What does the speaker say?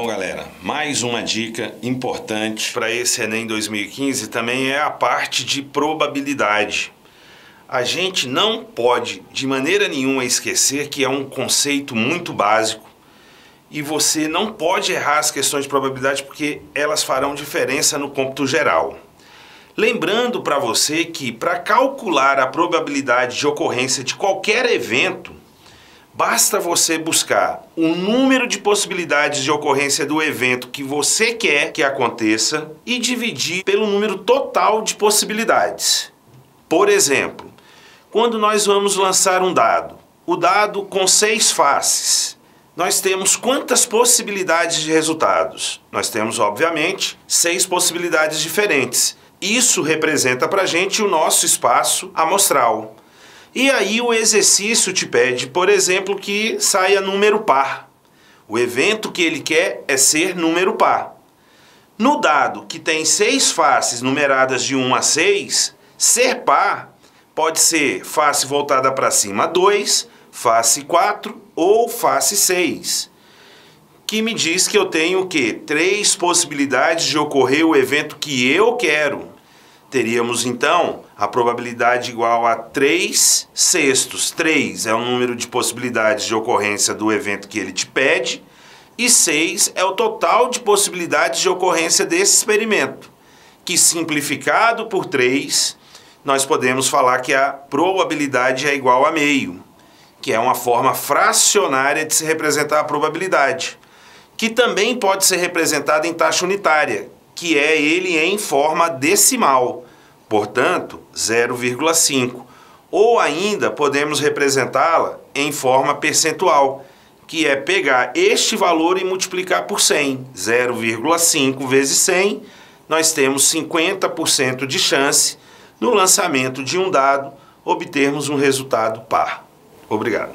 galera, mais uma dica importante para esse Enem 2015 também é a parte de probabilidade. A gente não pode de maneira nenhuma esquecer que é um conceito muito básico e você não pode errar as questões de probabilidade porque elas farão diferença no cômputo geral. Lembrando para você que para calcular a probabilidade de ocorrência de qualquer evento, basta você buscar o número de possibilidades de ocorrência do evento que você quer que aconteça e dividir pelo número total de possibilidades. Por exemplo, quando nós vamos lançar um dado, o dado com seis faces, nós temos quantas possibilidades de resultados? Nós temos, obviamente, seis possibilidades diferentes. Isso representa para a gente o nosso espaço amostral. E aí o exercício te pede, por exemplo, que saia número par. O evento que ele quer é ser número par. No dado que tem seis faces numeradas de 1 a 6, ser par pode ser face voltada para cima 2, face 4 ou face 6, que me diz que eu tenho o quê? Três possibilidades de ocorrer o evento que eu quero. Teríamos então a probabilidade igual a 3 sextos. 3 é o número de possibilidades de ocorrência do evento que ele te pede, e 6 é o total de possibilidades de ocorrência desse experimento, que simplificado por 3, nós podemos falar que a probabilidade é igual a meio que é uma forma fracionária de se representar a probabilidade, que também pode ser representada em taxa unitária, que é ele em forma decimal, portanto, 0,5. Ou ainda podemos representá-la em forma percentual, que é pegar este valor e multiplicar por 100. 0,5 vezes 100, nós temos 50% de chance no lançamento de um dado obtermos um resultado par. Obrigado.